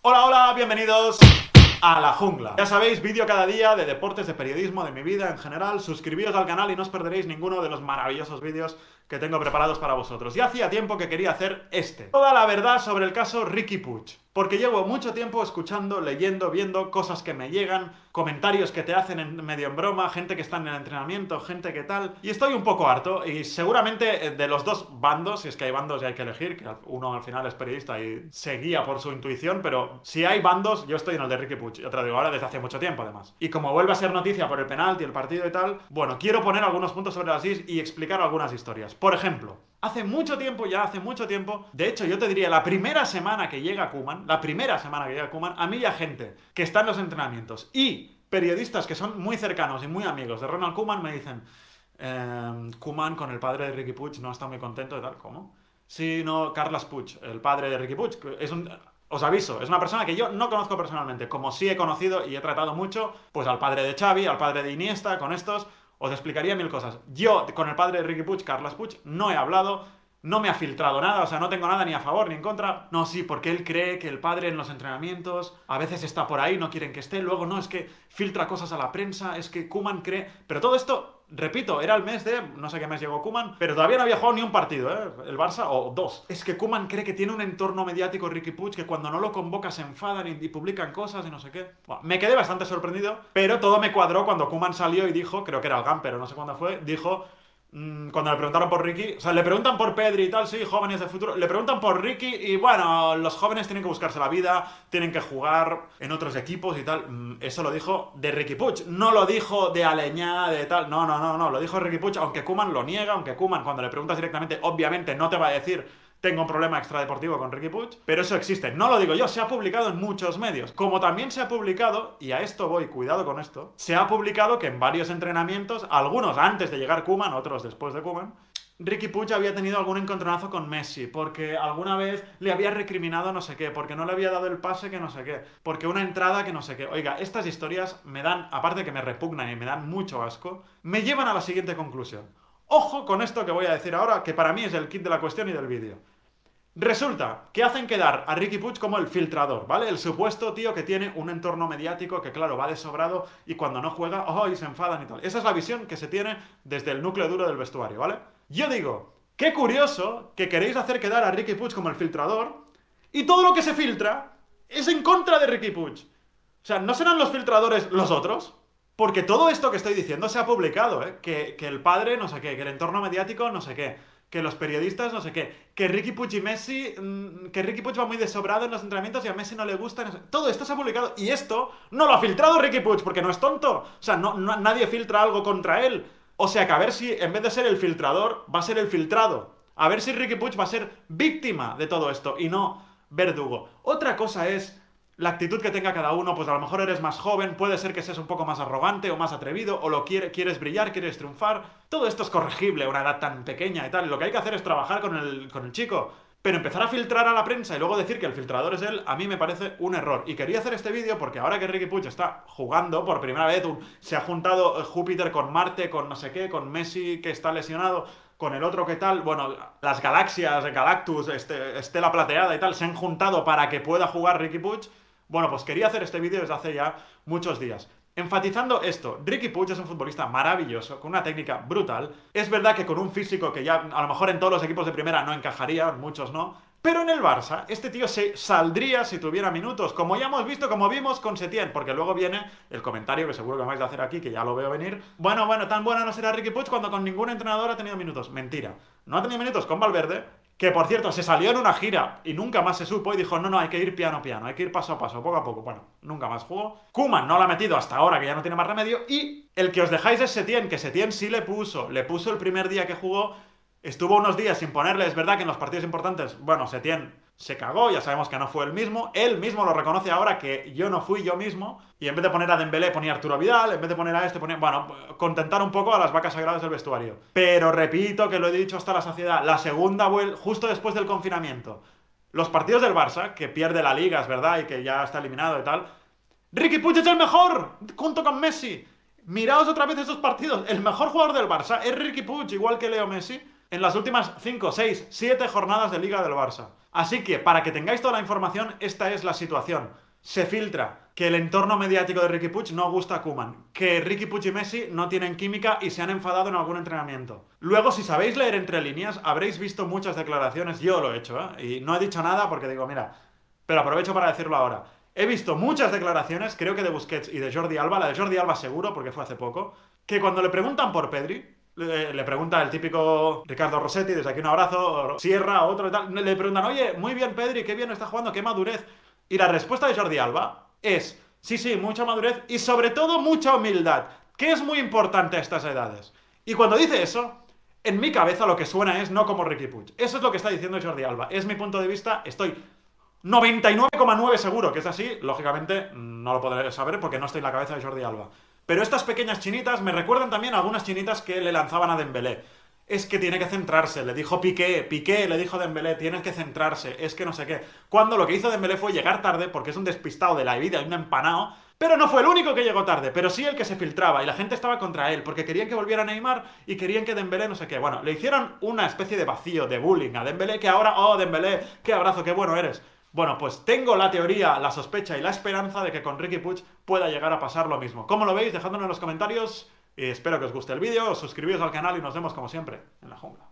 Hola, hola, bienvenidos a la jungla. Ya sabéis, vídeo cada día de deportes, de periodismo, de mi vida en general. Suscribíos al canal y no os perderéis ninguno de los maravillosos vídeos que tengo preparados para vosotros. Ya hacía tiempo que quería hacer este. Toda la verdad sobre el caso Ricky Puch. Porque llevo mucho tiempo escuchando, leyendo, viendo cosas que me llegan, comentarios que te hacen en medio en broma, gente que está en el entrenamiento, gente que tal. Y estoy un poco harto. Y seguramente eh, de los dos bandos, si es que hay bandos y hay que elegir, que uno al final es periodista y se guía por su intuición, pero si hay bandos, yo estoy en el de Ricky Puch. Y otra digo ahora desde hace mucho tiempo además. Y como vuelve a ser noticia por el penalti, el partido y tal, bueno, quiero poner algunos puntos sobre las is y explicar algunas historias. Por ejemplo, hace mucho tiempo, ya hace mucho tiempo, de hecho yo te diría, la primera semana que llega Kuman, la primera semana que llega Kuman, a mí ya gente que está en los entrenamientos y periodistas que son muy cercanos y muy amigos de Ronald Kuman me dicen, eh, Kuman con el padre de Ricky Puig no está muy contento de tal, ¿cómo? Sí, no, Carlos Puig, el padre de Ricky Puig, es un... Os aviso, es una persona que yo no conozco personalmente, como sí he conocido y he tratado mucho, pues al padre de Xavi, al padre de Iniesta, con estos, os explicaría mil cosas. Yo, con el padre de Ricky Puig, Carlos Puig, no he hablado, no me ha filtrado nada, o sea, no tengo nada ni a favor ni en contra. No, sí, porque él cree que el padre en los entrenamientos a veces está por ahí, no quieren que esté, luego no, es que filtra cosas a la prensa, es que Kuman cree... Pero todo esto Repito, era el mes de. No sé qué mes llegó Kuman, pero todavía no había jugado ni un partido, ¿eh? El Barça, o dos. Es que Kuman cree que tiene un entorno mediático Ricky Puig que cuando no lo convoca se enfadan y, publican cosas y no sé qué. me quedé bastante sorprendido, pero todo me cuadró cuando Kuman salió y dijo, creo que era el pero no sé cuándo fue, dijo Mm, cuando le preguntaron por Ricky, o sea, le preguntan por Pedri y tal, sí, jóvenes de futuro, le preguntan por Ricky y bueno, los jóvenes tienen que buscarse la vida, tienen que jugar en otros equipos y tal. Mm, eso lo dijo de Ricky Puig, no lo dijo de Aleñá, de tal, no, no, no, no, lo dijo Ricky Puig, aunque Kuman lo niega, aunque Kuman cuando le preguntas directamente, obviamente no te va a decir tengo un problema extradeportivo con Ricky Puig, pero eso existe. No lo digo yo, se ha publicado en muchos medios. Como también se ha publicado, y a esto voy, cuidado con esto, se ha publicado que en varios entrenamientos, algunos antes de llegar Kuman, otros después de Kuman, Ricky Puig había tenido algún encontronazo con Messi, porque alguna vez le había recriminado no sé qué, porque no le había dado el pase que no sé qué, porque una entrada que no sé qué. Oiga, estas historias me dan, aparte que me repugnan y me dan mucho asco, me llevan a la siguiente conclusión. Ojo con esto que voy a decir ahora, que para mí es el kit de la cuestión y del vídeo. Resulta que hacen quedar a Ricky Puig como el filtrador, ¿vale? El supuesto tío que tiene un entorno mediático que, claro, va de sobrado y cuando no juega, ¡oh! y se enfadan y tal. Esa es la visión que se tiene desde el núcleo duro del vestuario, ¿vale? Yo digo, qué curioso que queréis hacer quedar a Ricky Puig como el filtrador y todo lo que se filtra es en contra de Ricky Puig. O sea, ¿no serán los filtradores los otros? Porque todo esto que estoy diciendo se ha publicado, ¿eh? Que, que el padre, no sé qué, que el entorno mediático, no sé qué que los periodistas, no sé qué, que Ricky Puig y Messi, mm, que Ricky Puig va muy desobrado en los entrenamientos y a Messi no le gusta. Todo esto se ha publicado y esto no lo ha filtrado Ricky Puig porque no es tonto. O sea, no, nadie filtra algo contra él. O sea que a ver si en vez de ser el filtrador, va a ser el filtrado. A ver si Ricky Puig va a ser víctima de todo esto y no verdugo. Otra cosa es la actitud que tenga cada uno, pues a lo mejor eres más joven, puede ser que seas un poco más arrogante o más atrevido, o lo quieres brillar, quieres triunfar. Todo esto es corregible a una edad tan pequeña y tal. Lo que hay que hacer es trabajar con el, con el chico. Pero empezar a filtrar a la prensa y luego decir que el filtrador es él, a mí me parece un error. Y quería hacer este vídeo porque ahora que Ricky Puig está jugando por primera vez, se ha juntado eh, Júpiter con Marte, con no sé qué, con Messi que está lesionado, con el otro que tal, bueno, las galaxias, Galactus, este, Estela Plateada y tal, se han juntado para que pueda jugar Ricky Puig bueno, pues quería hacer este vídeo desde hace ya muchos días. Enfatizando esto, Ricky Puig es un futbolista maravilloso, con una técnica brutal. Es verdad que con un físico que ya a lo mejor en todos los equipos de primera no encajaría, muchos no. Pero en el Barça, este tío se saldría si tuviera minutos, como ya hemos visto, como vimos con Setién, porque luego viene el comentario que seguro que vais a hacer aquí, que ya lo veo venir. Bueno, bueno, tan bueno no será Ricky Puig cuando con ningún entrenador ha tenido minutos. Mentira. No ha tenido minutos con Valverde, que por cierto, se salió en una gira y nunca más se supo y dijo, no, no, hay que ir piano piano, hay que ir paso a paso, poco a poco. Bueno, nunca más jugó. Kuman no lo ha metido hasta ahora, que ya no tiene más remedio. Y el que os dejáis es Setien, que Setien sí le puso, le puso el primer día que jugó, estuvo unos días sin ponerle, es verdad que en los partidos importantes, bueno, Setien se cagó, ya sabemos que no fue el mismo. Él mismo lo reconoce ahora que yo no fui yo mismo. Y en vez de poner a Dembélé ponía a Arturo Vidal, en vez de poner a este ponía... Bueno, contentar un poco a las vacas sagradas del vestuario. Pero repito que lo he dicho hasta la saciedad, la segunda vuelta, justo después del confinamiento. Los partidos del Barça, que pierde la liga, es verdad, y que ya está eliminado y tal. Ricky Puig es el mejor, junto con Messi. Miraos otra vez esos partidos. El mejor jugador del Barça es Ricky Puig, igual que Leo Messi. En las últimas 5, 6, 7 jornadas de Liga del Barça. Así que, para que tengáis toda la información, esta es la situación. Se filtra que el entorno mediático de Ricky Puig no gusta a Kuman, que Ricky Puig y Messi no tienen química y se han enfadado en algún entrenamiento. Luego, si sabéis leer entre líneas, habréis visto muchas declaraciones, yo lo he hecho, ¿eh? y no he dicho nada porque digo, mira, pero aprovecho para decirlo ahora. He visto muchas declaraciones, creo que de Busquets y de Jordi Alba, la de Jordi Alba seguro, porque fue hace poco, que cuando le preguntan por Pedri, le, pregunta el típico Ricardo Rossetti, desde aquí un abrazo, Sierra, otro y tal, le preguntan, oye, muy bien Pedri, qué bien está jugando, qué madurez. Y la respuesta de Jordi Alba es, sí, sí, mucha madurez y sobre todo mucha humildad, que es muy importante a estas edades. Y cuando dice eso, en mi cabeza lo que suena es no como Ricky Puig. Eso es lo que está diciendo Jordi Alba. Es mi punto de vista, estoy 99,9 seguro que es así. Lógicamente, no lo podré saber porque no estoy en la cabeza de Jordi Alba. Pero estas pequeñas chinitas me recuerdan también a algunas chinitas que le lanzaban a Dembélé. Es que tiene que centrarse, le dijo Piqué, Piqué le dijo Dembélé, tiene que centrarse, es que no sé qué. Cuando lo que hizo Dembélé fue llegar tarde porque es un despistado de la vida y un empanado, pero no fue el único que llegó tarde, pero sí el que se filtraba y la gente estaba contra él porque querían que volviera a Neymar y querían que Dembélé no sé qué. Bueno, le hicieron una especie de vacío, de bullying a Dembélé que ahora, oh Dembélé, qué abrazo, qué bueno eres. Bueno, pues tengo la teoría, la sospecha y la esperanza de que con Ricky Puig pueda llegar a pasar lo mismo. ¿Cómo lo veis? Dejadmelo en los comentarios. Y espero que os guste el vídeo, suscribíos al canal y nos vemos como siempre en la jungla.